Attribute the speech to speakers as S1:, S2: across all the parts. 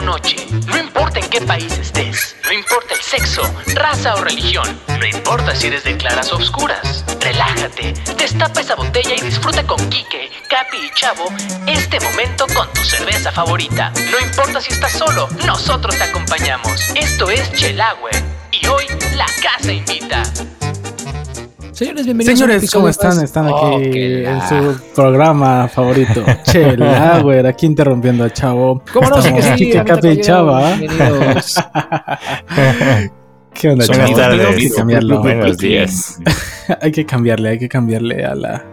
S1: noche, no importa en qué país estés, no importa el sexo, raza o religión, no importa si eres de claras o oscuras. Relájate, destapa esa botella y disfruta con Kike, Capi y Chavo este momento con tu cerveza favorita. No importa si estás solo, nosotros te acompañamos. Esto es Chelagüe y hoy la casa invita.
S2: Señores, bienvenidos
S3: Señores, ¿cómo están? Están
S2: Oh,
S3: aquí en su programa favorito. Chela, güey, aquí interrumpiendo a Chavo.
S2: ¿Cómo no? Sí que sí,
S3: Capi y Chava.
S2: bienvenidos.
S3: ¿Qué onda, Chavo? Hay que cambiarlo.
S4: Buenos días.
S3: hay que cambiarle, hay que cambiarle a la,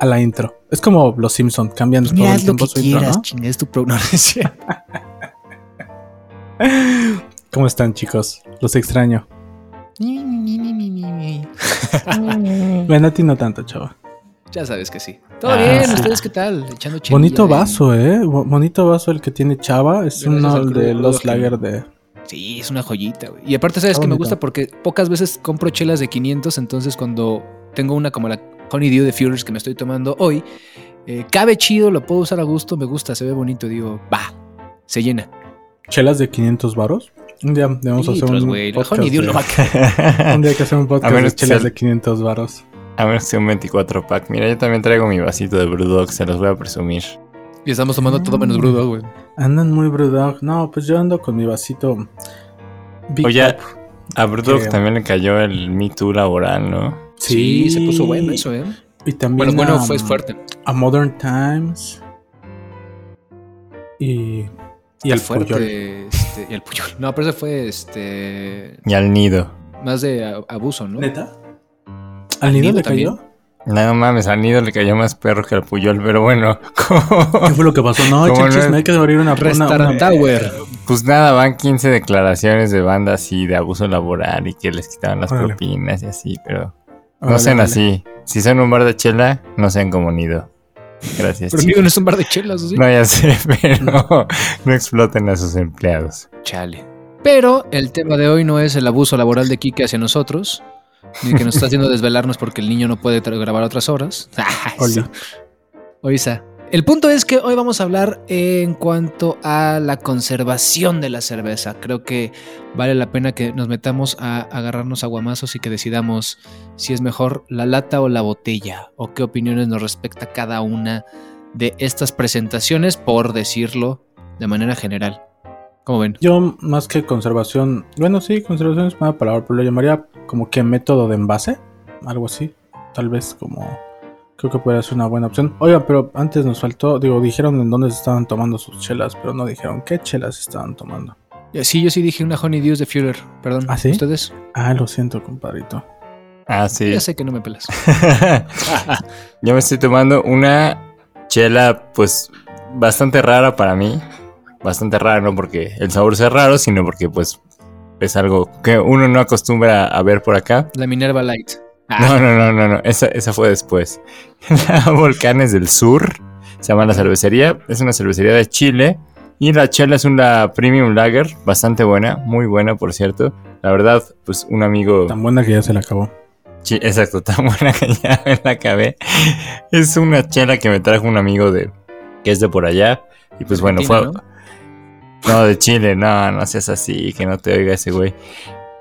S3: a la intro. Es como los Simpson, cambian todo el tiempo
S2: que
S3: su intro,
S2: quieras,
S3: ¿no?
S2: chinga, es tu programa.
S3: ¿Cómo están, chicos? Los extraño. Bueno, a ti no tanto, Chavo.
S2: ya sabes que sí. Todo
S4: Ah,
S2: bien,
S3: sí.
S2: ¿ustedes qué tal? Echando
S3: Bonito
S2: ¿eh?
S3: vaso, ¿eh? Bo- Bonito vaso el que tiene Chava. Es
S2: Gracias
S3: uno de los lager de...
S2: Sí, es una joyita, güey. Y aparte, ¿sabes
S3: Está
S2: que me gusta? Porque pocas veces compro chelas de 500, entonces cuando tengo una como la Honeydew de Führers que me estoy tomando hoy, eh, cabe chido, lo puedo usar a gusto, me gusta, se ve bonito, digo, va, se llena.
S3: ¿Chelas de 500 varos? Un día debemos hacer un podcast. De-
S2: a
S3: Un día hay que hacer un podcast
S4: A menos
S3: de chelas de 500 varos.
S4: A menos que sea un 24 pack. Mira, yo también traigo mi vasito de Brewdog, se los voy a presumir.
S2: Y estamos tomando todo menos brudo, güey.
S3: Andan muy brewdog. No, pues yo ando con mi vasito. Big
S4: Oye,
S3: Cup.
S4: a Brewdog
S3: Que-
S4: también le cayó el Me Too laboral, ¿no?
S2: Sí, se puso bueno eso, ¿eh?
S3: Y también
S2: Bueno, bueno,
S3: a,
S2: fue fuerte.
S3: a Modern Times. Y. Y el
S2: fuerte,
S3: Puyol.
S2: este, y el Puyol. No, pero ese fue este
S4: Y al nido.
S2: más de abuso, ¿no?
S3: ¿Neta? ¿Al nido
S2: nido
S3: le
S2: también?
S3: cayó?
S4: No mames, al nido le cayó más perro que al Puyol, pero bueno.
S3: ¿Qué fue lo que pasó? No,
S4: ¿Cómo
S3: echa el
S4: no?
S3: chisme, hay que abrir una.
S2: Restaurant Tower.
S4: Pues nada, van 15 declaraciones de banda así de abuso laboral y que les quitaban las
S3: Órale.
S4: propinas y así, pero no
S3: Órale,
S4: sean así. Si son un bar de chela, no sean como nido. Gracias.
S2: Pero digo, no es un bar de chelas, ¿o sí?
S4: No, ya sé, pero no exploten a sus empleados.
S2: Chale. Pero el tema de hoy no es el abuso laboral de Kike hacia nosotros, ni que nos está haciendo desvelarnos porque el niño no puede grabar otras horas. Ah. Oisa. El punto es que hoy vamos a hablar en cuanto a la conservación de la cerveza. Creo que vale la pena que nos metamos a agarrarnos aguamazos y que decidamos si es mejor la lata o la botella, o qué opiniones nos respecta cada una de estas presentaciones, por decirlo de manera general. ¿Cómo ven?
S3: Yo, más que conservación. Bueno, sí, conservación es una palabra, pero lo llamaría como que método de envase. Algo así. Tal vez como. Creo que podría ser una buena opción. Oiga, pero antes nos faltó. Digo, dijeron en dónde se estaban tomando sus chelas, pero no dijeron qué chelas estaban tomando.
S2: Eh, Sí, yo sí dije una Honeydew de Führer, perdón.
S3: ¿Ah, sí?
S2: ¿Ustedes?
S3: Ah, lo siento, compadrito.
S4: Ah, sí.
S2: Ya sé que no me pelas.
S4: Yo me estoy tomando una chela, pues, bastante rara para mí. Bastante rara, no porque el sabor sea raro, sino porque, pues, es algo que uno no acostumbra a ver por acá.
S2: La Minerva Light. Ah,
S4: No, no, no, no, no. Esa, esa fue después. La Volcanes del Sur. Se llama la cervecería. Es una cervecería de Chile. Y la chela es una premium lager. Bastante buena. Muy buena, por cierto. La verdad, pues un amigo.
S3: Tan buena que ya se la acabó.
S4: Sí, exacto, tan buena que ya me la acabé. Es una chela que me trajo un amigo de que es de por allá. Y pues bueno, fue. ¿no? de Chile, no, no seas así, que no te oiga ese güey.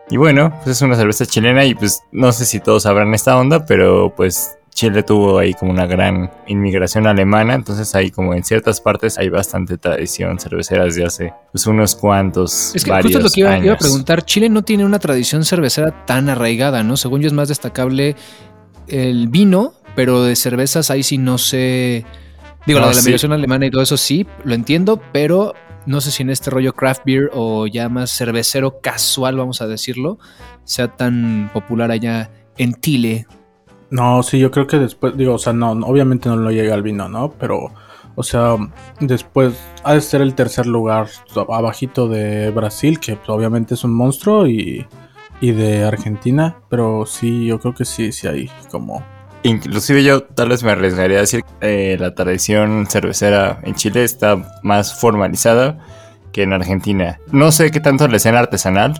S4: Y bueno, pues es una cerveza chilena y pues no sé si todos sabrán esta onda, pero pues Chile tuvo ahí como una gran inmigración alemana, entonces ahí como en ciertas partes hay bastante tradición cervecera desde hace pues unos cuantos
S2: Es que
S4: varios
S2: justo es lo que iba, iba a preguntar. Chile no tiene una tradición cervecera tan arraigada, ¿no? Según yo es más destacable el vino, pero de cervezas ahí sí no sé. Digo,
S4: No,
S2: la de la
S4: sí.
S2: migración alemana y todo eso sí, lo entiendo, pero no sé si en este rollo craft beer o ya más cervecero casual, vamos a decirlo, sea tan popular allá en Chile.
S3: No, sí, yo creo que después, digo, o sea, no, obviamente no lo llega al vino, ¿no? Pero, o sea, después ha de ser el tercer lugar abajito de Brasil, que pues, obviamente es un monstruo, y, y de Argentina, pero sí, yo creo que sí, sí hay como...
S4: Inclusive yo tal vez me arriesgaría a decir que eh, la tradición cervecera en Chile está más formalizada que en Argentina. No sé qué tanto la escena artesanal,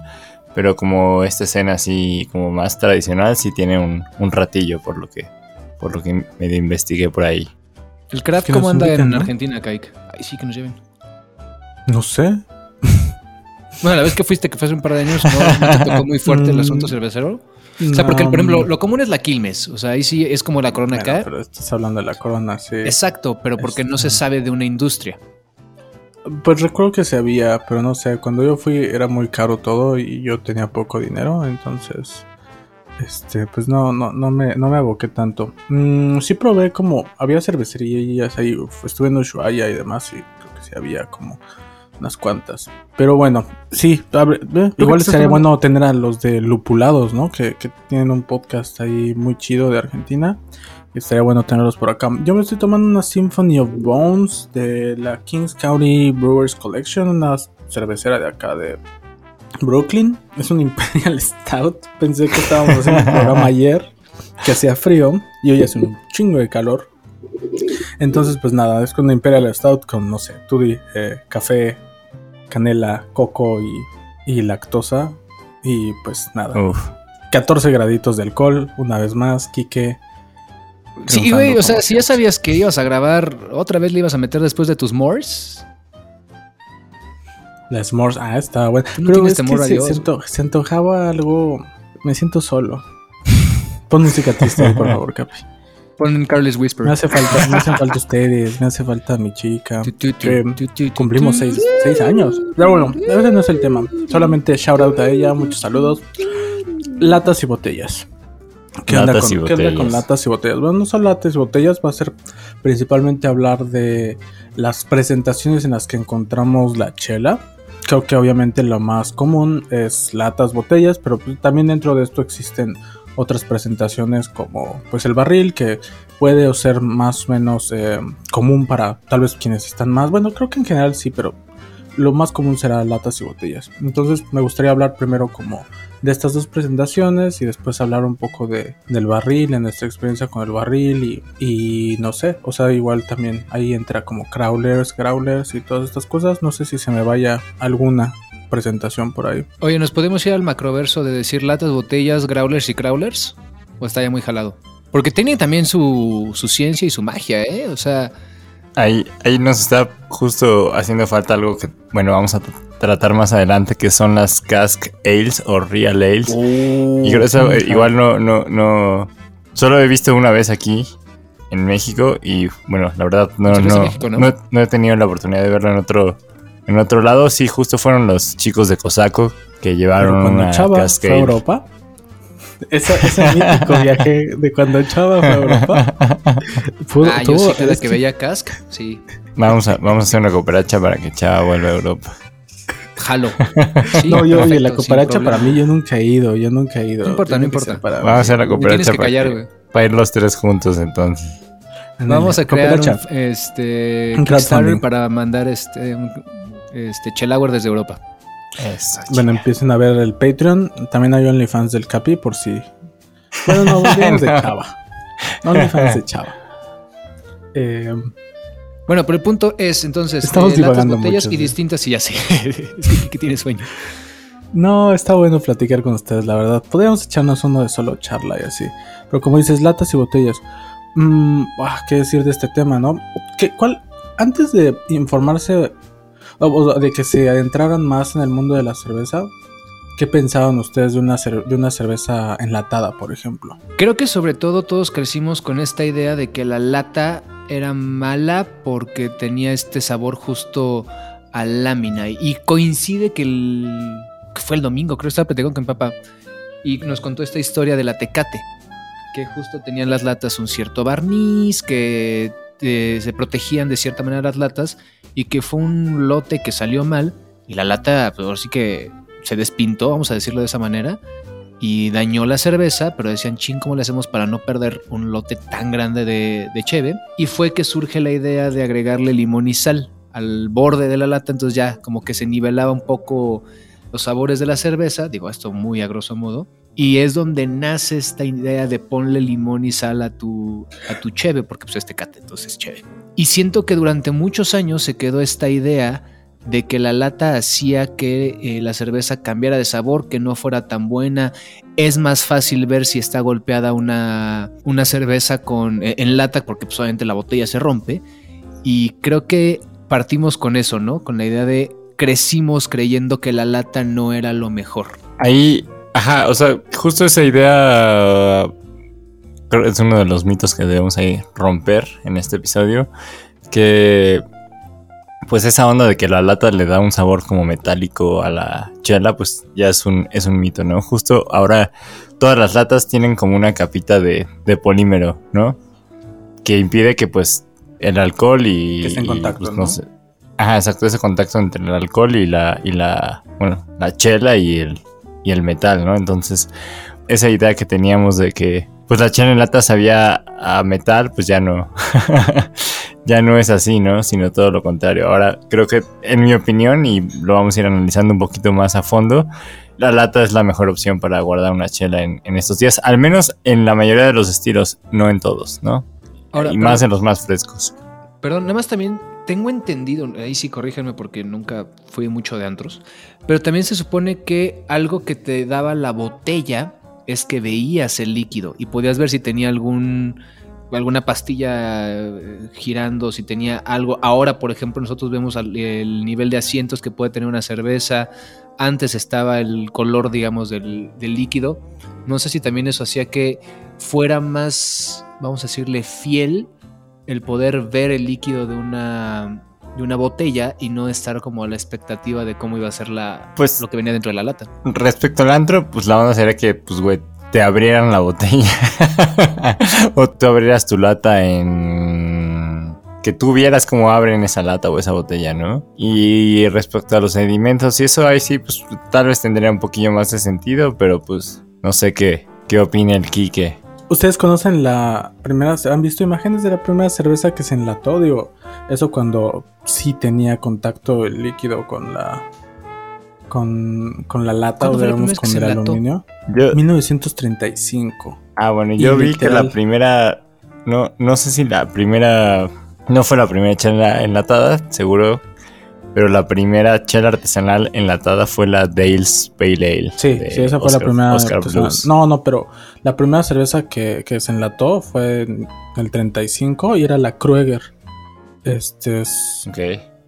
S4: pero como esta escena así como más tradicional sí tiene un, un ratillo por lo que por lo que medio investigué por ahí.
S2: ¿El craft
S3: Que
S2: cómo anda en
S3: ¿no?
S2: Argentina, Kike? Ay, sí, que nos lleven.
S3: No sé.
S2: Bueno, la vez que fuiste, que fue hace un par de años, ¿no, ¿No te tocó muy fuerte el asunto
S3: Mm.
S2: cervecero? O sea, porque, por ejemplo, lo común es la Quilmes. O sea, ahí sí es como la corona
S3: bueno,
S2: acá.
S3: pero estás hablando de la corona, sí.
S2: Exacto, pero porque no se
S3: Este-
S2: sabe de una industria.
S3: Pues recuerdo que se había, pero no sé, cuando yo fui era muy caro todo y yo tenía poco dinero, entonces este pues no no no me no me aboqué tanto. Mm, sí probé como había cervecerías ahí, estuve en Ushuaia y demás y creo que sí había como unas cuantas. Pero bueno, sí, abre- eh, igual
S2: tomando-
S3: bueno tener a los de Lupulados, ¿no? Que, que tienen un podcast ahí muy chido de Argentina. Estaría bueno tenerlos por acá. Yo me estoy tomando una Symphony of Bones de la Kings County Brewers Collection, una cervecera de acá de Brooklyn. Es un Imperial Stout. Pensé que estábamos haciendo un programa ayer que hacía frío y hoy hace un chingo de calor. Entonces, pues nada, es con Imperial Stout con, no sé, tutti, eh, café, canela, coco y, y lactosa. Y pues nada,
S4: Uf.
S3: 14 graditos de alcohol, una vez más, Quique.
S2: Sí, güey, o sea, si ya sabías que ibas a grabar, otra vez le ibas a meter después de tus mores.
S3: La S'mores, ah, estaba bueno.
S2: Tú no
S3: Pero
S2: tienes
S3: es que
S2: temor a
S3: se,
S2: Dios,
S3: se anto- se antojaba algo. Me siento solo. Pon música triste por favor, Capi.
S2: Pon Carlos Whisper.
S3: Me hace falta, me hacen falta ustedes, me hace falta mi chica. Que
S2: tu,
S3: Cumplimos seis, seis años. Pero bueno, ese no es el tema. Solamente shout out a ella, muchos saludos. Latas y botellas. ¿Qué onda,
S4: Latas
S3: con,
S4: y
S3: qué onda con
S4: botellas.
S3: latas y botellas? Bueno, no son latas y botellas, va a ser principalmente hablar de las presentaciones en las que encontramos la chela. Creo que obviamente lo más común es latas, botellas, pero también dentro de esto existen otras presentaciones como pues el barril que puede ser más o menos eh, común para tal vez quienes están más bueno creo que en general sí pero lo más común será latas y botellas. Entonces me gustaría hablar primero como de estas dos presentaciones y después hablar un poco de, del barril en nuestra experiencia con el barril y, y no sé o sea igual también ahí entra como crawlers growlers y todas estas cosas. No sé si se me vaya alguna presentación por ahí
S2: Oye, ¿nos podemos ir al macroverso de decir latas, botellas, growlers y crawlers? ¿O está ya muy jalado? Porque tiene también su, su ciencia y su magia, ¿eh? O sea,
S4: Ahí, ahí nos está justo haciendo falta algo que, bueno, vamos a tratar más adelante, que son las Cask Ales o Real Ales. y creo que eso eh, igual no, no, no. Solo he visto una vez aquí en México y bueno, la verdad
S2: México, ¿no?
S4: no, no he tenido la oportunidad de verlo en otro, en otro lado. Sí, justo fueron los chicos de Cosaco que llevaron
S3: cuando
S4: una
S3: Chava fue a. Europa, esa, ese mítico viaje de cuando Chava fue a Europa, pudo-
S2: ah, yo sí
S3: es
S2: que veía Cask, sí.
S4: Vamos a, vamos a hacer una cooperacha para que Chava vuelva a Europa.
S2: Jalo. Sí,
S3: no, yo, oye,
S2: perfecto,
S3: la cooperacha para mí, yo nunca he ido, yo nunca he ido.
S2: No importa, no importa.
S3: para
S4: Vamos a hacer la cooperacha
S2: tienes que
S4: para,
S2: callar,
S4: que-
S2: güey.
S4: para ir los tres juntos entonces.
S2: Vamos a crear un, este,
S3: Un crowdfunding.
S2: para mandar este, un, este Chelauer desde Europa.
S4: Eso,
S3: Bueno, empiecen a ver el Patreon. También hay OnlyFans del Capi por si. Bueno, no, OnlyFans de. Chava. OnlyFans de Chava. Eh,
S2: Bueno, pero el punto es entonces
S3: Estamos
S2: eh, latas, botellas
S3: mucho,
S2: y distintas y ya sé. es que, que tiene sueño.
S3: no, está bueno platicar con ustedes, la verdad. Podríamos echarnos uno de solo charla y así. Pero como dices, latas y botellas. Mm, ah, ¿Qué decir de este tema, no? ¿Qué, ¿Cuál? Antes de informarse de que se adentraran más en el mundo de la cerveza, ¿qué pensaban ustedes de una, de una cerveza enlatada, por ejemplo?
S2: Creo que sobre todo todos crecimos con esta idea de que la lata era mala porque tenía este sabor justo a lámina. Y coincide que, el, que fue el domingo, creo que estaba platicando con mi papá. Y nos contó esta historia de la tecate. Que justo tenían las latas un cierto barniz, que eh, se protegían de cierta manera las latas. Y que fue un lote que salió mal. Y la lata, pues ahora sí que se despintó, vamos a decirlo de esa manera y dañó la cerveza, pero decían, ching, ¿cómo le hacemos para no perder un lote tan grande de, de cheve? Y fue que surge la idea de agregarle limón y sal al borde de la lata, entonces ya como que se nivelaba un poco los sabores de la cerveza, digo esto muy a grosso modo, y es donde nace esta idea de ponle limón y sal a tu, a tu cheve, porque pues este cate entonces es cheve. Y siento que durante muchos años se quedó esta idea de que la lata hacía que eh, la cerveza cambiara de sabor, que no fuera tan buena. Es más fácil ver si está golpeada una, una cerveza con, eh, en lata, porque pues, obviamente la botella se rompe. Y creo que partimos con eso, ¿no? Con la idea de crecimos creyendo que la lata no era lo mejor.
S4: Ahí, ajá, o sea, justo esa idea creo que es uno de los mitos que debemos ahí romper en este episodio, que pues esa onda de que la lata le da un sabor como metálico a la chela, pues ya es un, es un mito, ¿no? Justo ahora todas las latas tienen como una capita de, de polímero, ¿no? Que impide que pues el alcohol y...
S3: Que esté en
S4: y,
S3: contacto,
S4: pues,
S3: ¿no?
S4: sé. Ajá, exacto, ese contacto entre el alcohol y la, y la, bueno, la chela y el, y el metal, ¿no? Entonces, esa idea que teníamos de que, pues la chela en lata sabía a metal, pues ya no, ya no es así, ¿no? Sino todo lo contrario. Ahora, creo que, en mi opinión, y lo vamos a ir analizando un poquito más a fondo, la lata es la mejor opción para guardar una chela en, en estos días, al menos en la mayoría de los estilos, no en todos, ¿no?
S2: Ahora,
S4: y
S2: pero-
S4: más en los más frescos.
S2: Perdón, nada más también tengo entendido, ahí sí corríjanme porque nunca fui mucho de antros, pero también se supone que algo que te daba la botella es que veías el líquido y podías ver si tenía algún alguna pastilla eh, girando, si tenía algo. Ahora, por ejemplo, nosotros vemos el nivel de asientos que puede tener una cerveza. Antes estaba el color, digamos, del, del líquido. No sé si también eso hacía que fuera más, vamos a decirle, fiel el poder ver el líquido de una, de una botella y no estar como a la expectativa de cómo iba a ser la,
S4: Pues-
S2: lo que venía dentro de la lata.
S4: Respecto al antro, pues la onda sería que, pues, güey, te abrieran la botella. o tú abrieras tu lata en... Que tú vieras cómo abren esa lata o esa botella, ¿no? Y respecto a los sedimentos y eso, ahí sí, pues tal vez tendría un poquillo más de sentido, pero pues no sé qué, qué opina el Quique.
S3: ¿Ustedes conocen la primera, han visto imágenes de la primera cerveza que se enlató? Digo, eso cuando sí tenía contacto el líquido con la con, con la lata
S2: ¿Cuándo
S3: o digamos con el aluminio.
S4: Yo,
S3: 1935.
S4: Ah, bueno,
S3: Y
S4: yo vi que la primera. No, no sé si la primera. No fue la primera chela enlatada, seguro. Pero la primera chela artesanal enlatada fue la Dale's Pale Ale.
S3: Sí, sí, esa fue la primera.
S4: Oscar. Blues.
S3: No, no, pero la primera cerveza que, que se enlató fue en el 35 y era la Krueger. Este es.
S4: Ok.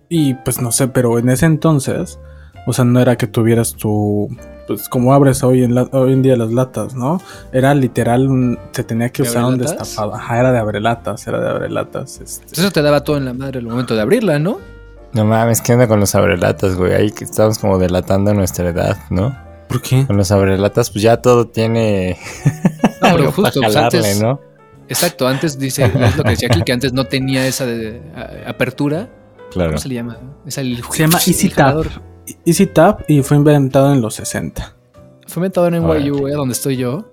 S3: Y pues no sé, pero en ese entonces, o sea, no era que tuvieras tu. Pues como abres hoy en, la- hoy en día las latas, ¿no? Era literal, un- se tenía que
S2: ¿De
S3: usar un destapado. Ajá, era de abrelatas, era de abrelatas. Este.
S2: Pues eso te daba todo en la madre al momento de abrirla, ¿no?
S4: No mames, ¿qué onda con los abrelatas, güey? Ahí que estamos como delatando nuestra edad, ¿no?
S3: ¿Por qué?
S4: Con los abrelatas, pues ya todo tiene.
S2: No, pero justo,
S4: para
S2: pues, antes,
S4: ¿no?
S2: exacto, antes dice, es lo que decía aquí, que antes no tenía esa de- a- apertura.
S4: Claro.
S2: ¿Cómo se le llama? Es el,
S3: Se llama
S2: el
S3: Easy Tap. Easy Tap y fue inventado en los 60.
S2: Fue inventado en. NYU, eh, donde estoy yo.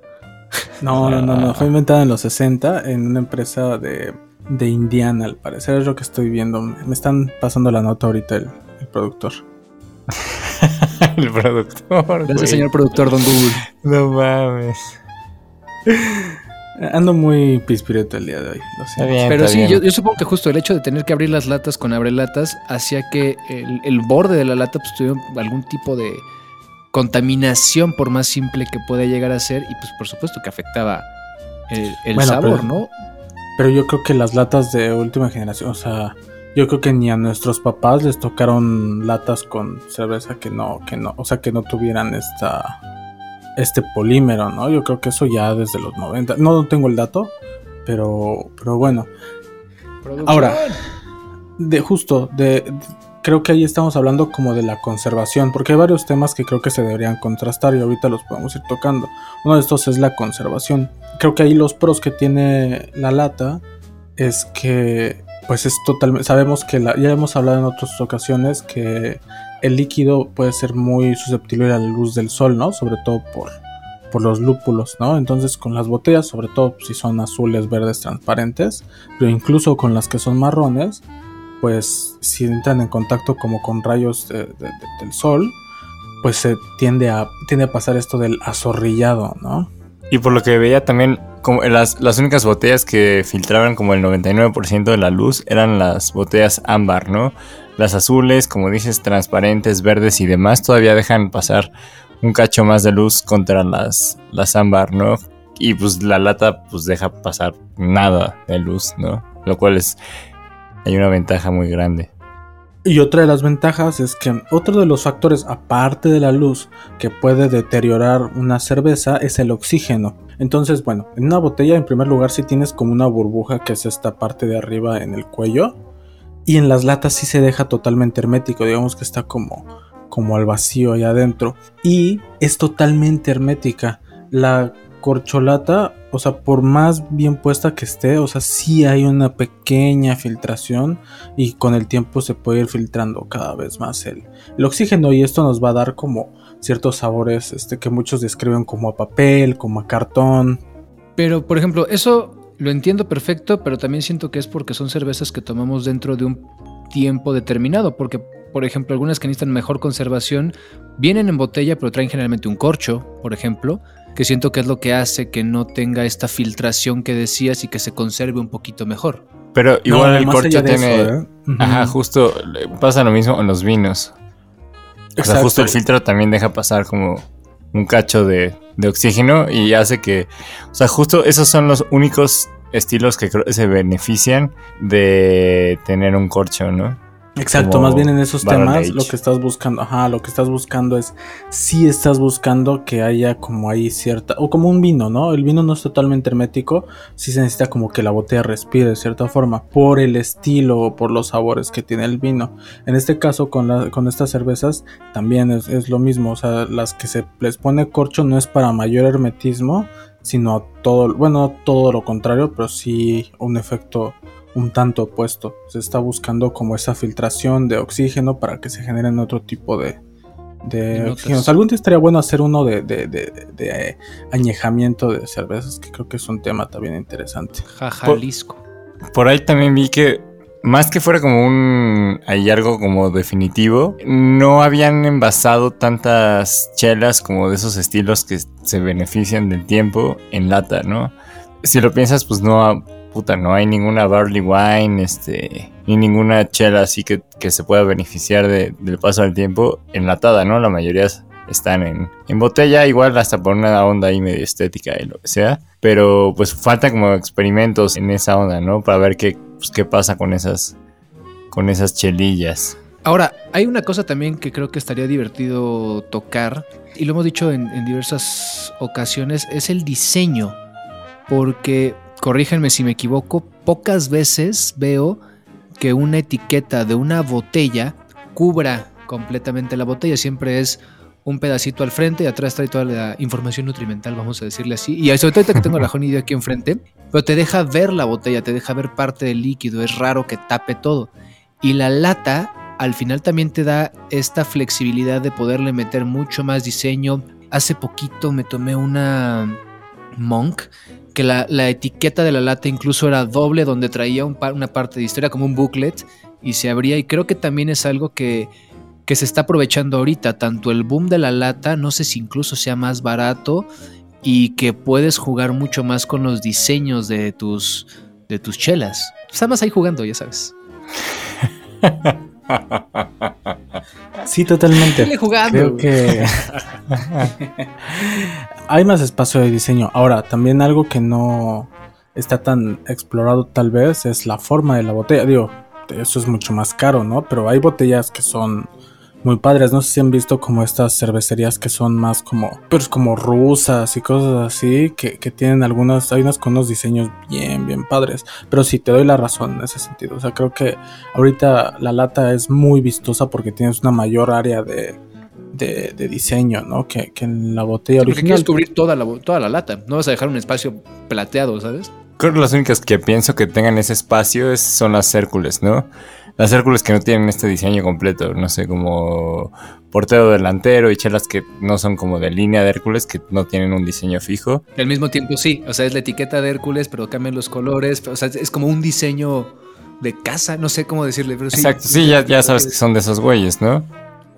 S3: No, no, no, no. Fue inventado en los 60 en una empresa de, de Indiana, al parecer. Es lo que estoy viendo. Me están pasando la nota ahorita el, el productor.
S4: el productor.
S2: Gracias,
S4: güey.
S2: señor productor Don Google.
S4: No mames.
S3: Ando muy pispireto el día de hoy. Lo siento.
S4: bien.
S2: Pero sí, yo, yo supongo que justo el hecho de tener que abrir las latas con abrelatas hacía que el, el borde de la lata pues, tuviera algún tipo de contaminación, por más simple que pueda llegar a ser, y pues por supuesto que afectaba el, el
S3: Bueno,
S2: sabor,
S3: pero-
S2: ¿no?
S3: Pero yo creo que las latas de última generación, o sea, yo creo que ni a nuestros papás les tocaron latas con cerveza que no, que no, o sea, que no tuvieran esta, este polímero, ¿no? Yo creo que eso ya desde los 90. No tengo el dato, pero, pero bueno. Ahora, de justo, de, de- creo que ahí estamos hablando como de la conservación, porque hay varios temas que creo que se deberían contrastar y ahorita los podemos ir tocando. Uno de estos es la conservación. Creo que ahí los pros que tiene la lata es que, pues es totalmente, sabemos que ya hemos hablado en otras ocasiones que el líquido puede ser muy susceptible a la luz del sol, ¿no? Sobre todo por, por los lúpulos, ¿no? Entonces con las botellas, sobre todo si son azules, verdes, transparentes, pero incluso con las que son marrones, pues si entran en contacto como con rayos de- de- de- del sol, pues se tiende a, tiende a pasar esto del azorrillado, ¿no?
S4: Y por lo que veía también, como las, las únicas botellas que filtraban como el 99% de la luz eran las botellas ámbar, ¿no? Las azules, como dices, transparentes, verdes y demás, todavía dejan pasar un cacho más de luz contra las, las ámbar, ¿no? Y pues la lata pues deja pasar nada de luz, ¿no? Lo cual es... Hay una ventaja muy grande.
S3: Y otra de las ventajas es que otro de los factores, aparte de la luz, que puede deteriorar una cerveza es el oxígeno. Entonces, bueno, en una botella en primer lugar si tienes como una burbuja que es esta parte de arriba en el cuello. Y en las latas sí se deja totalmente hermético, digamos que está como, como al vacío ahí adentro. Y es totalmente hermética. La corcholata, o sea, por más bien puesta que esté, o sea, sí hay una pequeña filtración y con el tiempo se puede ir filtrando cada vez más el, el oxígeno y esto nos va a dar como ciertos sabores este, que muchos describen como a papel, como a cartón.
S2: Pero, por ejemplo, eso lo entiendo perfecto, pero también siento que es porque son cervezas que tomamos dentro de un tiempo determinado, porque por ejemplo, algunas que necesitan mejor conservación vienen en botella, pero traen generalmente un corcho, por ejemplo, que siento que es lo que hace que no tenga esta filtración que decías y que se conserve un poquito mejor.
S4: Pero igual el corcho tiene. ¿eh? Ajá, justo pasa lo mismo en los vinos. O sea, justo el filtro también deja pasar como un cacho de, de, oxígeno y hace que. O sea, justo esos son los únicos estilos que creo que se benefician de tener un corcho, ¿no?
S3: Exacto, más bien en esos temas lo que estás buscando, ajá, lo que estás buscando es si estás buscando que haya como ahí cierta, o como un vino, ¿no? El vino no es totalmente hermético, sí se necesita como que la botella respire de cierta forma, por el estilo o por los sabores que tiene el vino. En este caso, con, la, con estas cervezas también es, es lo mismo, o sea, las que se les pone corcho no es para mayor hermetismo, sino todo, bueno, todo lo contrario, pero sí un efecto un tanto opuesto. Se está buscando como esa filtración de oxígeno para que se generen otro tipo de, de oxígeno. Algún día estaría bueno hacer uno de, de, de, añejamiento de cervezas, que creo que es un tema también interesante.
S2: Jalisco.
S4: Por, por, ahí también vi que más que fuera como un hay algo como definitivo, no habían envasado tantas chelas como de esos estilos que se benefician del tiempo en lata, ¿no? Si lo piensas, pues no no hay ninguna barley wine, este, ni ninguna chela así que, se pueda beneficiar del paso del tiempo enlatada, ¿no? La mayoría están en, botella, igual hasta por una onda ahí medio estética y lo que sea. Pero pues falta como experimentos en esa onda, ¿no? Para ver qué, pues, qué pasa con esas, con esas chelillas.
S2: Ahora, hay una cosa también que creo que estaría divertido tocar, y lo hemos dicho en, en diversas ocasiones, es el diseño. Porque corríjanme si me equivoco, pocas veces veo que una etiqueta de una botella cubra completamente la botella. Siempre es un pedacito al frente y atrás trae toda la información nutrimental, vamos a decirle así. Y sobre todo que tengo la honey aquí enfrente, pero te deja ver la botella, te deja ver parte del líquido. Es raro que tape todo. Y la lata al final también te da esta flexibilidad de poderle meter mucho más diseño. Hace poquito me tomé una Monk que la, etiqueta de la lata incluso era doble, donde traía una parte de historia como un booklet y se abría. Y creo que también es algo que, que se está aprovechando ahorita, tanto el boom de la lata, no sé si incluso sea más barato y que puedes jugar mucho más con los diseños de tus, de tus chelas. Está más ahí jugando, ya sabes.
S3: Sí, totalmente. Creo que hay más espacio de diseño. Ahora, también algo que no está tan explorado tal vez es la forma de la botella. Digo, eso es mucho más caro, ¿no? Pero hay botellas que son muy padres. No sé si han visto como estas cervecerías que son más como, pues como rusas y cosas así, que, tienen algunas, hay unas con unos diseños bien, bien padres. Pero sí, te doy la razón en ese sentido. O sea, creo que ahorita la lata es muy vistosa porque tienes una mayor área de, de, diseño, ¿no? Que, en la botella
S2: original. quieres cubrir toda la, toda la lata. No vas a dejar un espacio plateado, ¿sabes?
S4: Creo que las únicas que pienso que tengan ese espacio son las Hércules, ¿no? Las Hércules que no tienen este diseño completo, no sé, como portero delantero y chelas que no son como de línea de Hércules, que no tienen un diseño fijo.
S2: Al mismo tiempo sí, o sea, es la etiqueta de Hércules, pero cambian los colores, o sea, es como un diseño de casa, no sé cómo decirle, pero sí.
S4: Exacto, sí, ya, ya sabes que son de esos güeyes, ¿no?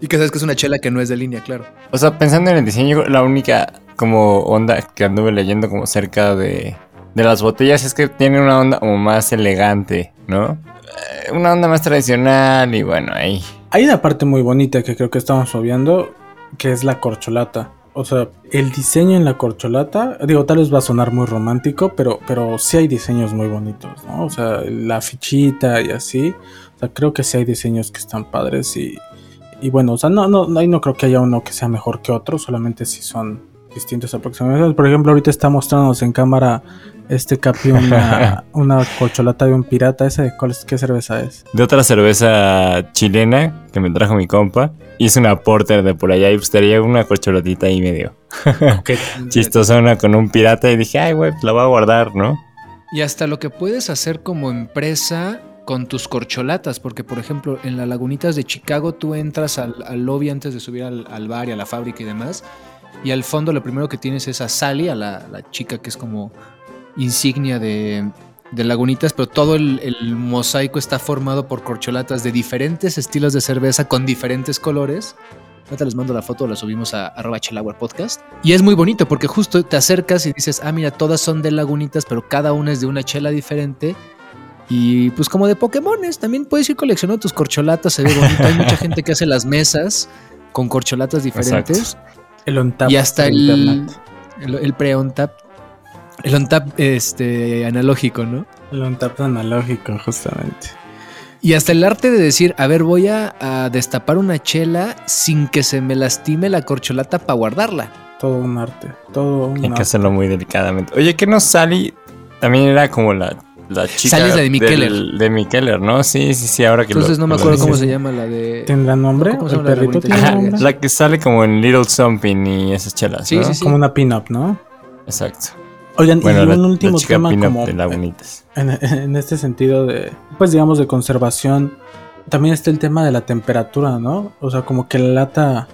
S2: Y que sabes que es una chela que no es de línea, claro.
S4: O sea, pensando en el diseño, la única como onda que anduve leyendo como cerca de, de las botellas es que tiene una onda como más elegante, ¿no? Eh, una onda más tradicional y bueno, ahí.
S3: Hay una parte muy bonita que creo que estamos obviando, que es la corcholata. O sea, el diseño en la corcholata, digo, tal vez va a sonar muy romántico, pero, pero sí hay diseños muy bonitos, ¿no? O sea, la fichita y así. O sea, creo que sí hay diseños que están padres y, y bueno, o sea, no, no, ahí no creo que haya uno que sea mejor que otro, solamente si son distintos aproximaciones. Por ejemplo, ahorita está mostrándonos en cámara este Capi una, una corcholata de un pirata. ¿Esa de cuál es- qué cerveza es?
S4: De otra cerveza chilena que me trajo mi compa. Hice una porter de por allá y pues tenía una corcholatita ahí medio chistosona con un pirata y dije, ay, güey, pues la voy a guardar, ¿no?
S2: Y hasta lo que puedes hacer como empresa con tus corcholatas, porque por ejemplo en las lagunitas de Chicago tú entras al, al lobby antes de subir al, al bar y a la fábrica y demás, y al fondo lo primero que tienes es a Sally, a la, la chica que es como insignia de, de lagunitas, pero todo el, el mosaico está formado por corcholatas de diferentes estilos de cerveza con diferentes colores. Ahorita les mando la foto, la subimos a arroba podcast. Y es muy bonito porque justo te acercas y dices, ah, mira, todas son de lagunitas, pero cada una es de una chela diferente. Y pues como de Pokémones, también puedes ir coleccionando tus corcholatas, se ve bonito. Hay mucha gente que hace las mesas con corcholatas diferentes.
S3: El on tap
S2: Y hasta el,
S3: internet.
S2: el, el pre-on tap. El on tap este, analógico, ¿no?
S3: El on tap analógico, justamente.
S2: Y hasta el arte de decir, a ver, voy a, a destapar una chela sin que se me lastime la corcholata para guardarla.
S3: Todo un arte. Todo un
S4: Hay que
S3: arte.
S4: hacerlo muy delicadamente. Oye, que no Sally también era como la, la chica
S2: Sally es la de Mikeller.
S4: de Mikeller, ¿no? Sí, sí, sí, ahora que lo-
S2: Entonces no me acuerdo cómo se llama la de...
S3: ¿Tendrá nombre?
S2: ¿Cómo se
S3: ¿El
S2: llama la
S3: tiene
S4: Ajá,
S3: nombre?
S4: la que sale como en Little Something y esas chelas,
S2: Sí,
S4: ¿no?
S2: sí, sí.
S3: Como una pin-up, ¿no?
S4: Exacto.
S3: Oigan,
S4: Bueno,
S3: y
S4: la,
S3: un
S4: la
S3: último
S4: chica
S3: tema como
S4: de Lagunitas.
S3: en, en este sentido de, pues digamos, de conservación, también está el tema de la temperatura, ¿no? O sea, como que la lata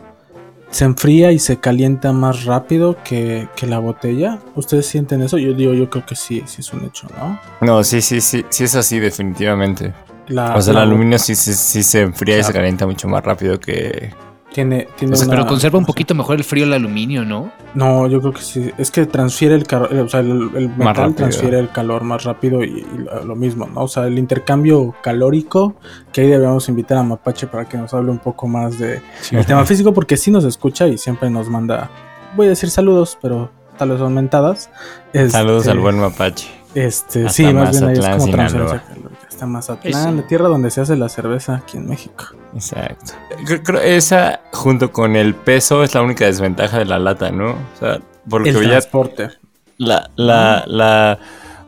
S3: se enfría y se calienta más rápido que, que la botella. ¿Ustedes sienten eso? Yo digo, yo creo que sí, sí es un hecho, ¿no?
S4: No, sí, sí, sí, sí es así definitivamente.
S3: La,
S4: O sea, el aluminio sí, sí, sí se enfría y se calienta mucho más rápido que...
S3: tiene, tiene
S2: O sea,
S3: una-
S2: pero conserva un poquito mejor el frío el aluminio, ¿no?
S3: No, yo creo que sí. Es que transfiere el calor, o sea, el, el metal transfiere el calor más rápido y, y lo- mismo, ¿no? O sea, el intercambio calórico, que ahí debemos invitar a Mapache para que nos hable un poco más de el tema físico, porque sí nos escucha y siempre nos manda, voy a decir saludos, pero tal vez son mentadas. Este,
S4: Saludos al buen mapache.
S3: Este,
S4: hasta
S3: sí, más bien ahí es como Está Mazatlán,
S2: Sí.
S3: la tierra donde se hace la cerveza aquí en México.
S4: Exacto. Creo, creo esa, junto con el peso, es la única desventaja de la lata, ¿no? O sea, porque
S3: El
S4: ya
S3: transporte.
S4: la, la, la,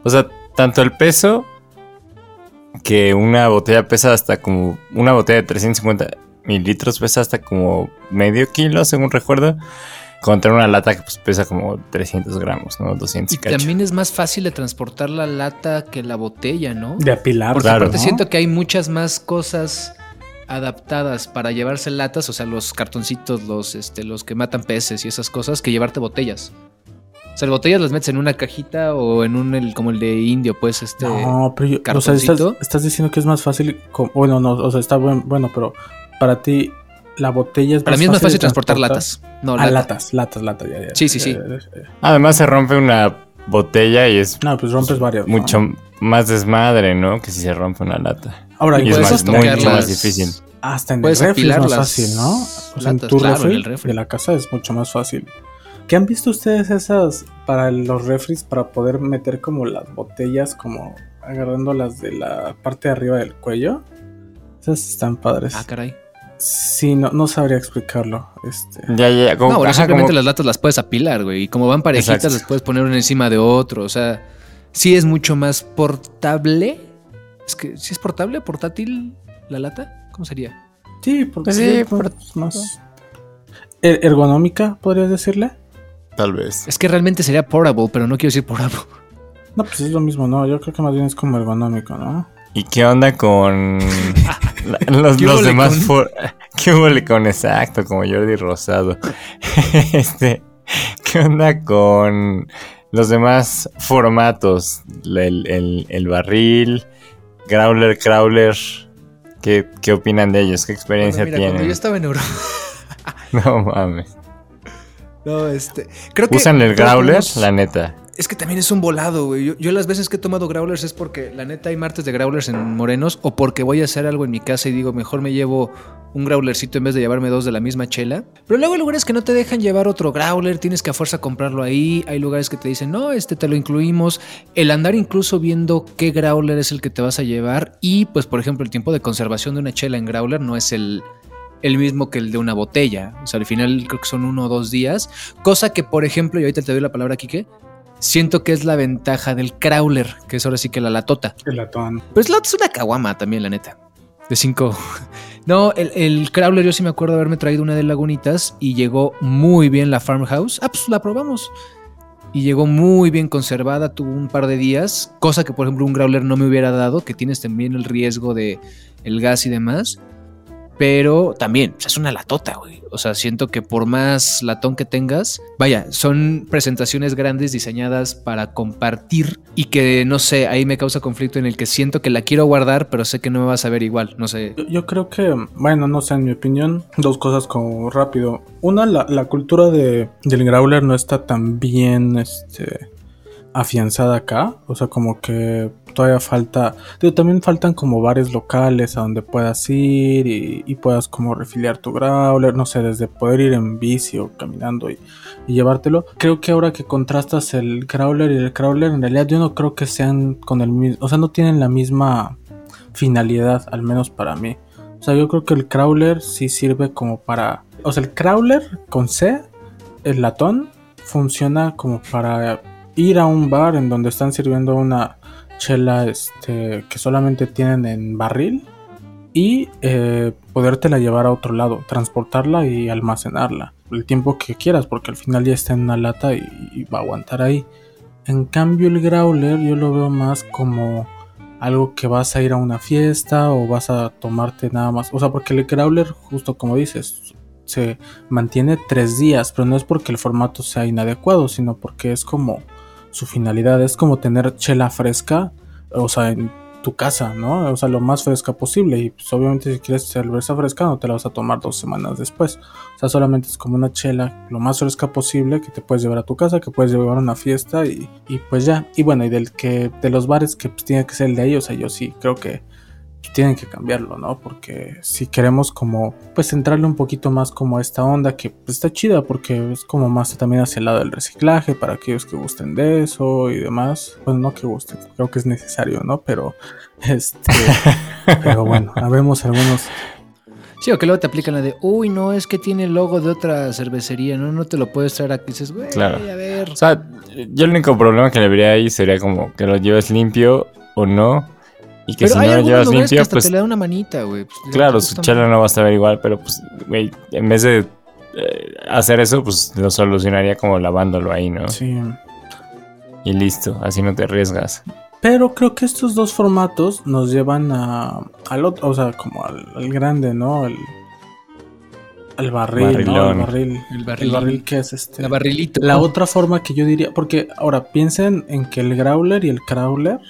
S4: o sea, tanto el peso que una botella pesa hasta como, una botella de 350 mililitros pesa hasta como medio kilo, según recuerdo, contra una lata que pues, pesa como 300 gramos, ¿no? 200
S2: Y
S4: y cacho.
S2: también es más fácil de transportar la lata que la botella, ¿no?
S3: De apilar.
S2: Porque
S4: Claro.
S2: aparte
S3: ¿no?
S2: siento que hay muchas más cosas adaptadas para llevarse latas, o sea, los cartoncitos, los, este, los que matan peces y esas cosas, que llevarte botellas. O sea, las botellas las metes en una cajita o en un, el, como el de indio, pues, este...
S3: No, pero yo, o sea, estás,
S2: cartoncito.
S3: estás diciendo que es más fácil. bueno, no, o sea, está buen, bueno, pero para ti la botella es
S2: Para
S3: más
S2: mí es más fácil transportar latas. No,
S3: Ah,
S2: lata.
S3: latas, latas, latas, ya, ya.
S2: Sí, sí, sí.
S3: Eh, eh,
S4: Además se rompe una botella y es
S3: No, pues rompes varias. ¿no?
S4: mucho más desmadre, ¿no? Que si se rompe una lata.
S3: Ahora,
S4: y es más, mucho más difícil.
S3: hasta en el refri es
S2: apilar
S3: más
S2: las
S3: fácil, ¿no? O sea, en tu
S2: claro, en
S3: refri,
S2: el refri.
S3: de la casa es mucho más fácil. ¿Qué han visto ustedes esas para los refris para poder meter como las botellas como agarrándolas de la parte de arriba del cuello? Esas están padres.
S2: Ah, caray.
S3: Sí, no, no sabría explicarlo. Este.
S4: Ya, ya, como,
S2: No, bueno,
S4: ajá,
S2: simplemente
S4: como-
S2: las latas las puedes apilar, güey. Y como van parejitas,
S4: Exacto.
S2: las puedes poner una encima de otro. O sea, sí es mucho más portable. Es que, ¿sí es portable? ¿Portátil la lata? ¿Cómo sería?
S3: Sí, porque
S4: sí,
S3: sí,
S4: por-
S3: pues, más er- ergonómica, podrías decirle.
S4: Tal vez.
S2: Es que realmente sería portable, pero no quiero decir portable.
S3: No, pues es lo mismo, ¿no? Yo creo que más bien es como ergonómico, ¿no?
S4: ¿Y qué onda con los,
S2: ¿Qué
S4: los demás for- ¿Qué huele con exacto? Como Jordi Rosado. este, ¿Qué onda con los demás formatos? El, el- el barril, Growler, Crawler. ¿Qué, ¿Qué opinan de ellos? ¿Qué experiencia
S2: Bueno, mira, cuando
S4: tienen?
S2: yo estaba en Europa.
S4: No mames.
S2: No, este. Creo que.
S4: ¿Usan el
S2: todos
S4: Growler? La neta.
S2: Es que también es un volado, güey. Yo, las veces que he tomado growlers es porque la neta hay martes de growlers en Morenos o porque voy a hacer algo en mi casa y digo, mejor me llevo un growlercito en vez de llevarme dos de la misma chela. Pero luego hay lugares que no te dejan llevar otro growler, tienes que a fuerza comprarlo ahí. Hay lugares que te dicen, no, este te lo incluimos. El andar incluso viendo qué growler es el que te vas a llevar y pues por ejemplo el tiempo de conservación de una chela en growler no es el el mismo que el de una botella. O sea, al final creo que son uno o dos días. Cosa que, por ejemplo, y ahorita te doy la palabra, Kike, siento que es la ventaja del crawler, que es ahora sí que la latota.
S3: El latón.
S2: Pero es, la, es una caguama también, la neta. De cinco. No, el, el crawler yo sí me acuerdo de haberme traído una de Lagunitas y llegó muy bien la farmhouse. Ah, pues la probamos. Y llegó muy bien conservada, tuvo un par de días, cosa que por ejemplo un growler no me hubiera dado, que tienes también el riesgo de el gas y demás. Pero también, o sea, es una latota, güey. O sea, siento que por más latón que tengas, vaya, son presentaciones grandes diseñadas para compartir y que, no sé, ahí me causa conflicto en el que siento que la quiero guardar, pero sé que no me vas a ver igual, no sé.
S3: Yo, creo que, bueno, no sé, en mi opinión, dos cosas como rápido. Una, la, la cultura de, del growler no está tan bien, este, afianzada acá. O sea, como que todavía falta. Digo, también faltan como bares locales a donde puedas ir y, puedas como refiliar tu growler. No sé, desde poder ir en bici o caminando y, y llevártelo. Creo que ahora que contrastas el growler y el crawler, en realidad yo no creo que sean con el mismo. O sea, no tienen la misma finalidad, al menos para mí. O sea, yo creo que el crawler sí sirve como para. O sea, el crawler con C, el latón, funciona como para ir a un bar en donde están sirviendo una chela este, que solamente tienen en barril y eh, podértela llevar a otro lado, transportarla y almacenarla el tiempo que quieras, porque al final ya está en una lata y, y va a aguantar ahí. En cambio, el growler yo lo veo más como algo que vas a ir a una fiesta o vas a tomarte nada más. O sea, porque el growler, justo como dices, se mantiene tres días, pero no es porque el formato sea inadecuado, sino porque es como su finalidad. Es como tener chela fresca, o sea, en tu casa, ¿no? O sea, lo más fresca posible. Y pues obviamente si quieres cerveza fresca no te la vas a tomar dos semanas después. O sea, solamente es como una chela lo más fresca posible que te puedes llevar a tu casa, que puedes llevar a una fiesta y, y pues ya. Y bueno, y del que de los bares que pues, tiene que ser el de ahí, o sea, yo sí creo que tienen que cambiarlo, ¿no? Porque si queremos como, pues entrarle un poquito más como a esta onda que pues, está chida porque es como más también hacia el lado del reciclaje para aquellos que gusten de eso y demás. Bueno, no que gusten, creo que es necesario, ¿no? Pero, este, pero bueno, habemos algunos
S2: Sí, o que luego te aplican la de, uy, no, es que tiene el logo de otra cervecería, no, no te lo puedes traer aquí. Dices, güey,
S4: Claro.
S2: a ver.
S4: O sea, yo el único problema que le vería ahí sería como que lo lleves limpio o no. Y que
S2: Pero
S4: si
S2: hay
S4: no lo llevas
S2: lugares que
S4: limpio,
S2: hasta
S4: pues
S2: te le da una manita, güey. Pues,
S4: claro, su chela no va a saber igual, pero pues, güey, en vez de eh, hacer eso, pues lo solucionaría como lavándolo ahí, ¿no?
S3: Sí.
S4: Y listo, así no te arriesgas.
S3: Pero creo que estos dos formatos nos llevan a, al otro, o sea, como al, al grande, ¿no? El, al barril. El barril.
S2: El
S3: El
S2: barril.
S3: barril que es este.
S2: La barrilito.
S3: La otra forma que yo diría, porque ahora piensen en que el growler y el crawler,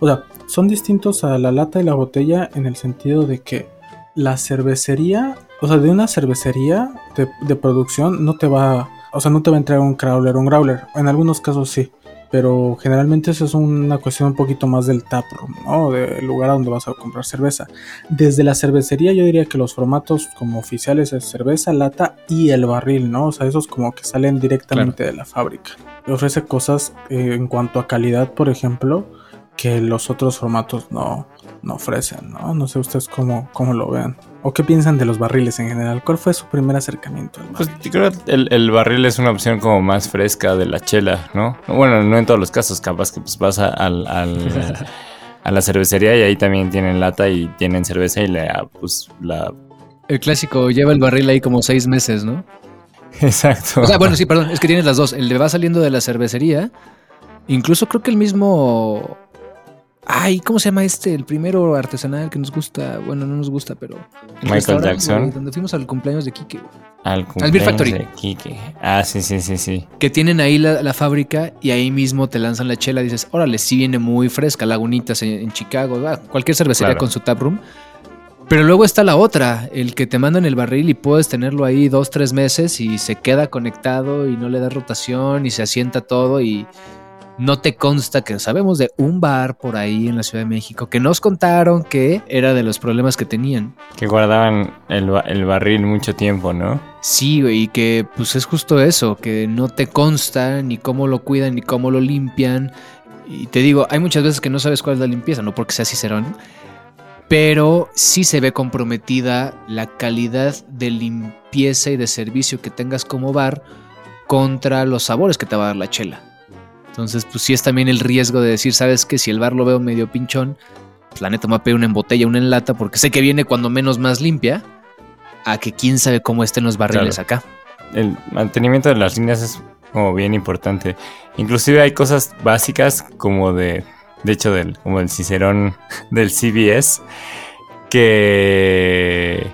S3: o sea, son distintos a la lata y la botella en el sentido de que la cervecería, o sea, de una cervecería de, de producción no te va, o sea, no te va a entregar un crawler, un growler, en algunos casos sí, pero generalmente eso es una cuestión un poquito más del taproom, ¿no? Del lugar a donde vas a comprar cerveza. Desde la cervecería yo diría que los formatos como oficiales es cerveza, lata y el barril, ¿no? O sea, esos como que salen directamente de la fábrica. Ofrece cosas eh, en cuanto a calidad, por ejemplo, que los otros formatos no, no ofrecen, ¿no? No sé ustedes cómo, cómo lo vean. ¿O qué piensan de los barriles en general? ¿Cuál fue su primer acercamiento al
S4: Pues
S3: barril?
S4: yo creo que el, el barril es una opción como más fresca de la chela, ¿no? Bueno, no en todos los casos, capaz que pues vas al, al- a la cervecería y ahí también tienen lata y tienen cerveza y la, pues la...
S2: El clásico lleva el barril ahí como seis meses, ¿no?
S4: Exacto.
S2: O sea, bueno, sí, perdón, es que tienes las dos. El de va saliendo de la cervecería. Incluso creo que el mismo. Ay, ¿cómo se llama este? El primero artesanal que nos gusta. Bueno, no nos gusta, pero. el
S4: Michael Jackson.
S2: güey, Donde fuimos al cumpleaños de Kike. güey.
S4: Al
S2: Beer
S4: cumpleaños
S2: Factory.
S4: de Quique. Ah, sí, sí, sí, sí.
S2: Que tienen ahí la, la fábrica y ahí mismo te lanzan la chela. Y dices, órale, sí viene muy fresca. Lagunitas en, en Chicago. ah, cualquier cervecería
S4: Claro.
S2: con su taproom. Pero luego está la otra, el que te mandan el barril y puedes tenerlo ahí dos, tres meses y se queda conectado y no le da rotación y se asienta todo y no te consta que sabemos de un bar por ahí en la Ciudad de México que nos contaron que era de los problemas que tenían.
S4: Que guardaban el, ba- el barril mucho tiempo, ¿no?
S2: Sí, güey, y que pues es justo eso, que no te consta ni cómo lo cuidan ni cómo lo limpian. Y te digo, hay muchas veces que no sabes cuál es la limpieza, no porque sea cicerón, pero sí se ve comprometida la calidad de limpieza y de servicio que tengas como bar contra los sabores que te va a dar la chela. Entonces, pues sí es también el riesgo de decir, sabes que si el bar lo veo medio pinchón, pues la neta me va a pedir una en botella, una en lata, porque sé que viene cuando menos más limpia, a que quién sabe cómo estén los barriles acá.
S4: El mantenimiento de las líneas es como bien importante. Inclusive hay cosas básicas como de, de hecho, del, como el cicerón del CBS, que,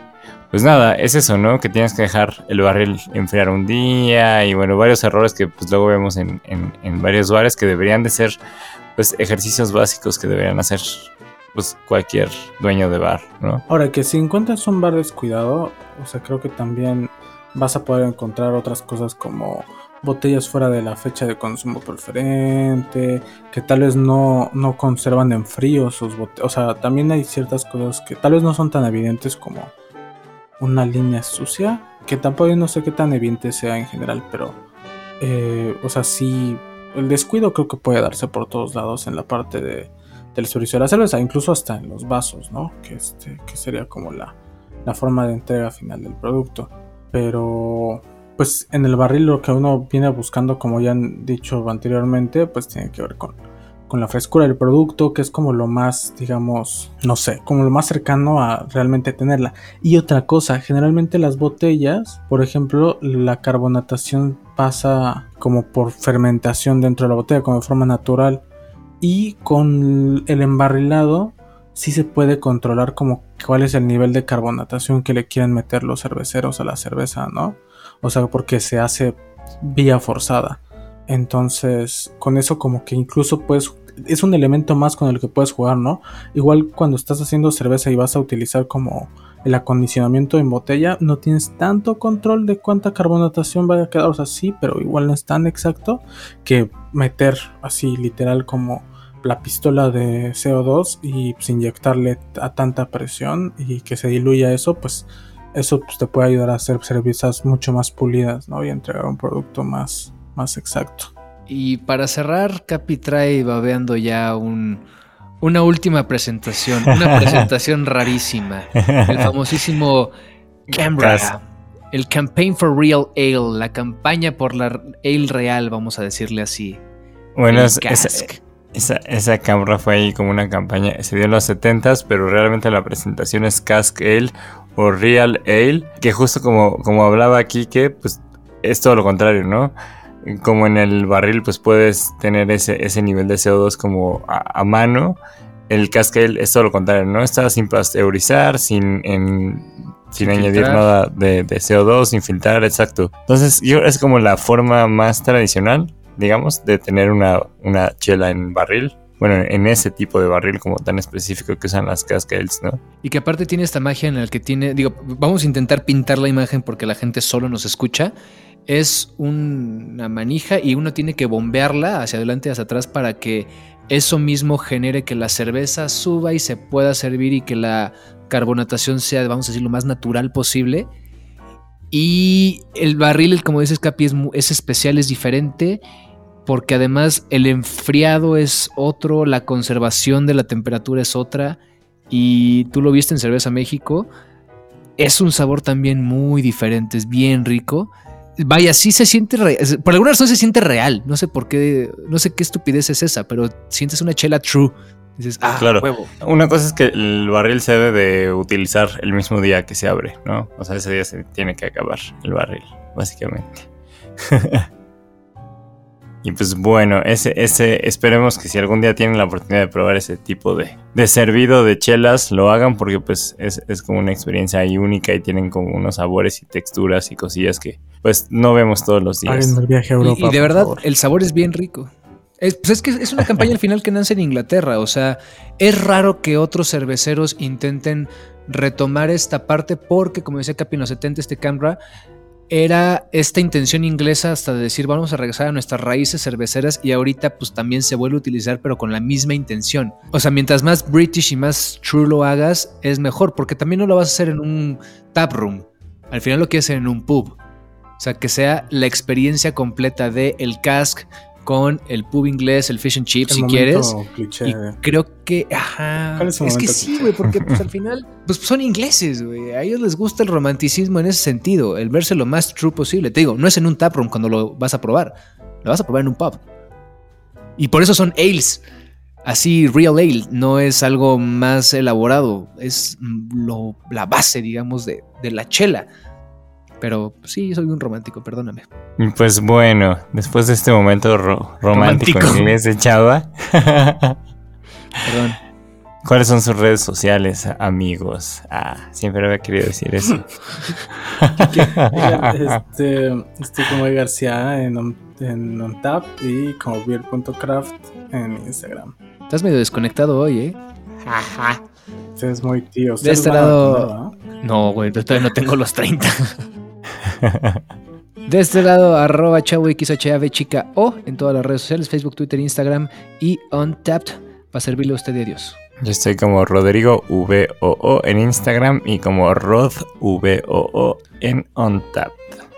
S4: pues nada, es eso, ¿no? Que tienes que dejar el barril enfriar un día y bueno, varios errores que pues luego vemos en, en- varios bares que deberían de ser, pues, ejercicios básicos que deberían hacer, pues, cualquier dueño de bar, ¿no?
S3: Ahora, que si encuentras un bar descuidado, o sea, creo que también vas a poder encontrar otras cosas como botellas fuera de la fecha de consumo preferente, que tal vez no, no conservan en frío sus botellas. O sea, también hay ciertas cosas que tal vez no son tan evidentes como una línea sucia, que tampoco no sé qué tan evidente sea en general, pero, eh, o sea, sí, el descuido creo que puede darse por todos lados en la parte de, del servicio de la cerveza, incluso hasta en los vasos, ¿no? Que, este, que sería como la, la forma de entrega final del producto. Pero, pues en el barril lo que uno viene buscando, como ya han dicho anteriormente, pues tiene que ver con, con la frescura del producto, que es como lo más, digamos, no sé, como lo más cercano a realmente tenerla. Y otra cosa, generalmente las botellas, por ejemplo, la carbonatación pasa como por fermentación dentro de la botella, como de forma natural. Y con el embarrilado sí se puede controlar como cuál es el nivel de carbonatación que le quieren meter los cerveceros a la cerveza, ¿no? O sea, porque se hace vía forzada. Entonces, con eso como que incluso puedes... Es un elemento más con el que puedes jugar, ¿no? Igual cuando estás haciendo cerveza y vas a utilizar como el acondicionamiento en botella, no tienes tanto control de cuánta carbonatación vaya a quedar. O sea, sí, pero igual no es tan exacto que meter así literal como la pistola de CO2 y pues, inyectarle a tanta presión y que se diluya eso, pues eso pues, te puede ayudar a hacer cervezas mucho más pulidas, ¿no? Y entregar un producto más, más exacto.
S2: Y para cerrar, Capi trae babeando ya un, una última presentación, una presentación rarísima. El famosísimo Canberra. El Campaign for Real Ale, la campaña por la Ale real, vamos a decirle así.
S4: Bueno, es- esa, esa, esa cámara fue ahí como una campaña, se dio en los 70s, pero realmente la presentación es Cask Ale o Real Ale, que justo como, como hablaba Kike, pues es todo lo contrario, ¿no? Como en el barril, pues puedes tener ese, ese nivel de CO2 como a, a mano. El Cask Ale es todo lo contrario, ¿no? Está sin pasteurizar, sin, en- sin
S2: Sin
S4: añadir
S2: filtrar.
S4: nada de, de CO2, sin filtrar, exacto. Entonces, yo es como la forma más tradicional digamos, de tener una, una chela en barril. Bueno, en ese tipo de barril como tan específico que usan las cascades, ¿no?
S2: Y que aparte tiene esta magia en la que tiene, digo, vamos a intentar pintar la imagen porque la gente solo nos escucha. Es una manija y uno tiene que bombearla hacia adelante y hacia atrás para que eso mismo genere que la cerveza suba y se pueda servir y que la carbonatación sea, vamos a decir, lo más natural posible. Y el barril, como dices, Capi, es, es especial, es diferente, porque además el enfriado es otro, la conservación de la temperatura es otra, y tú lo viste en Cerveza México, es un sabor también muy diferente, es bien rico. Vaya, sí se siente, re- por alguna razón se siente real, no sé por qué, no sé qué estupidez es esa, pero sientes una chela true. Dices, ah,
S4: Claro.
S2: huevo.
S4: Una cosa es que el barril se debe de utilizar el mismo día que se abre, ¿no? O sea, ese día se tiene que acabar el barril, básicamente. y pues bueno, ese, ese, esperemos que si algún día tienen la oportunidad de probar ese tipo de, de servido de chelas, lo hagan porque pues es, es como una experiencia ahí única y tienen como unos sabores y texturas y cosillas que pues no vemos todos los días.
S3: El viaje a Europa.
S2: Y, y de verdad,
S3: favor.
S2: el sabor es bien rico. Es, pues es que es una campaña al final que nace en Inglaterra. O sea, es raro que otros cerveceros intenten retomar esta parte porque, como decía Capi en los 70, este Canberra era esta intención inglesa hasta de decir vamos a regresar a nuestras raíces cerveceras y ahorita pues también se vuelve a utilizar pero con la misma intención. O sea, mientras más british y más true lo hagas es mejor porque también no lo vas a hacer en un tap room. Al final lo quieres hacer en un pub. O sea, que sea la experiencia completa de el cask con el pub inglés, el fish and chips,
S3: El
S2: si quieres.
S3: cliché
S2: Y creo que, ajá,
S3: ¿Cuál
S2: es, que sí, güey, porque pues al final, pues son ingleses, güey. A ellos les gusta el romanticismo en ese sentido, el verse lo más true posible. Te digo, no es en un taproom cuando lo vas a probar, lo vas a probar en un pub. Y por eso son ales, así real ale, no es algo más elaborado, es mm, lo, la base, digamos, de, de la chela. Pero sí, soy un romántico, perdóname.
S4: Pues bueno, después de este momento ro- romántico,
S2: Romántico.
S4: inglés de Chava,
S2: Perdón.
S4: ¿cuáles son sus redes sociales, amigos? Ah, siempre había querido decir eso.
S3: Este, estoy como García en, On- en OnTap y como beer.craft en Instagram.
S2: Estás medio desconectado hoy, ¿eh?
S3: Usted es muy tío.
S2: De este lado- No, güey, todavía no tengo los 30. De este lado, arroba chavo XHAV chica o en todas las redes sociales, Facebook, Twitter, Instagram y Untapped para servirle a usted y a Dios.
S4: Yo estoy como Rodrigo VOO en Instagram y como Rod VOO en OnTap.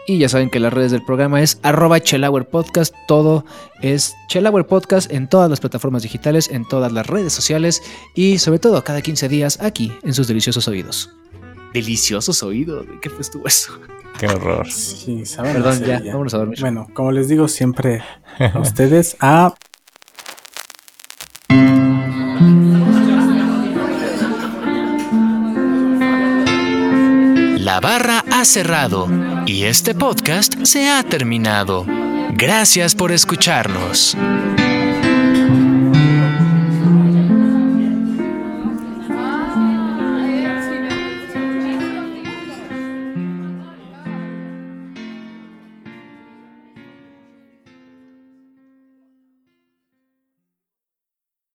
S2: Y ya saben que las redes del programa es arroba Chelauer Podcast. Todo es Chelauer Podcast en todas las plataformas digitales, en todas las redes sociales y sobre todo cada 15 días aquí en sus deliciosos oídos. Deliciosos oídos, ¿qué fue estuvo eso?
S4: Qué horror.
S3: Sí, saben
S2: Perdón, ya, vámonos a dormir.
S3: Bueno, como les digo siempre a ustedes, a
S1: La barra ha cerrado y este podcast se ha terminado. Gracias por escucharnos.